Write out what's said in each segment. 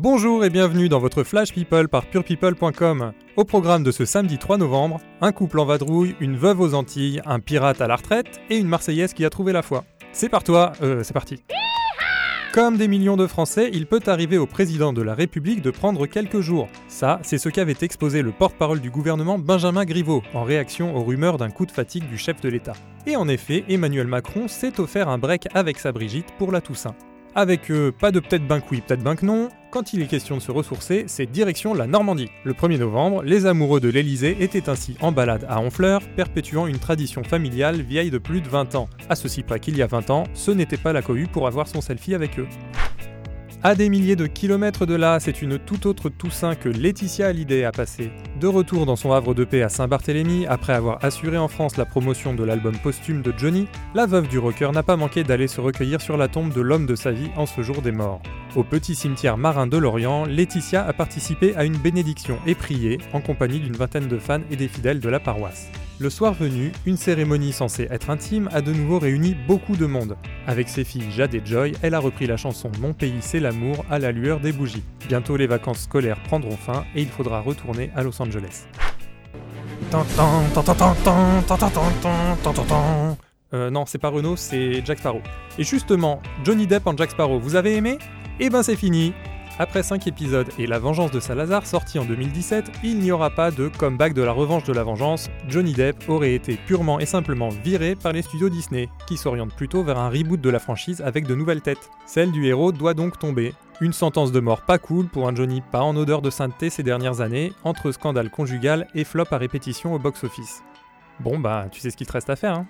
Bonjour et bienvenue dans votre Flash People par purepeople.com. Au programme de ce samedi 3 novembre, un couple en vadrouille, une veuve aux Antilles, un pirate à la retraite et une Marseillaise qui a trouvé la foi. C'est par toi, euh, c'est parti. Comme des millions de Français, il peut arriver au président de la République de prendre quelques jours. Ça, c'est ce qu'avait exposé le porte-parole du gouvernement Benjamin Griveaux en réaction aux rumeurs d'un coup de fatigue du chef de l'État. Et en effet, Emmanuel Macron s'est offert un break avec sa Brigitte pour la Toussaint. Avec eux, pas de peut-être ben oui, peut-être ben non, quand il est question de se ressourcer, c'est direction la Normandie. Le 1er novembre, les amoureux de l'Elysée étaient ainsi en balade à Honfleur, perpétuant une tradition familiale vieille de plus de 20 ans. À ceci près qu'il y a 20 ans, ce n'était pas la cohue pour avoir son selfie avec eux. À des milliers de kilomètres de là, c'est une toute autre Toussaint que Laetitia Hallyday a passé. De retour dans son havre de paix à Saint-Barthélemy, après avoir assuré en France la promotion de l'album posthume de Johnny, la veuve du rocker n'a pas manqué d'aller se recueillir sur la tombe de l'homme de sa vie en ce jour des morts. Au petit cimetière marin de Lorient, Laetitia a participé à une bénédiction et prié en compagnie d'une vingtaine de fans et des fidèles de la paroisse. Le soir venu, une cérémonie censée être intime a de nouveau réuni beaucoup de monde. Avec ses filles Jade et Joy, elle a repris la chanson Mon pays c'est l'amour à la lueur des bougies. Bientôt les vacances scolaires prendront fin et il faudra retourner à Los Angeles. Euh, non, c'est pas Renault, c'est Jack Sparrow. Et justement, Johnny Depp en Jack Sparrow, vous avez aimé Eh ben c'est fini après 5 épisodes et La Vengeance de Salazar sorti en 2017, il n'y aura pas de comeback de la revanche de la vengeance. Johnny Depp aurait été purement et simplement viré par les studios Disney, qui s'orientent plutôt vers un reboot de la franchise avec de nouvelles têtes. Celle du héros doit donc tomber. Une sentence de mort pas cool pour un Johnny pas en odeur de sainteté ces dernières années, entre scandale conjugal et flop à répétition au box-office. Bon bah, tu sais ce qu'il te reste à faire, hein.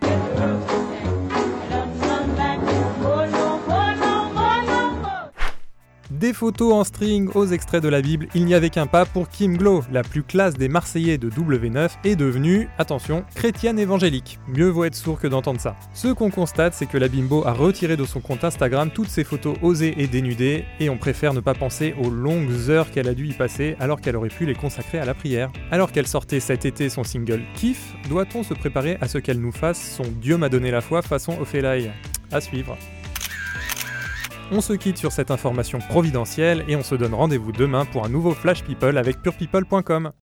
Des photos en string aux extraits de la Bible, il n'y avait qu'un pas pour Kim Glow, la plus classe des Marseillais de W9, est devenue, attention, chrétienne évangélique. Mieux vaut être sourd que d'entendre ça. Ce qu'on constate, c'est que la bimbo a retiré de son compte Instagram toutes ses photos osées et dénudées, et on préfère ne pas penser aux longues heures qu'elle a dû y passer alors qu'elle aurait pu les consacrer à la prière. Alors qu'elle sortait cet été son single Kiff, doit-on se préparer à ce qu'elle nous fasse son Dieu m'a donné la foi façon Ophélie À suivre. On se quitte sur cette information providentielle et on se donne rendez-vous demain pour un nouveau Flash People avec purepeople.com.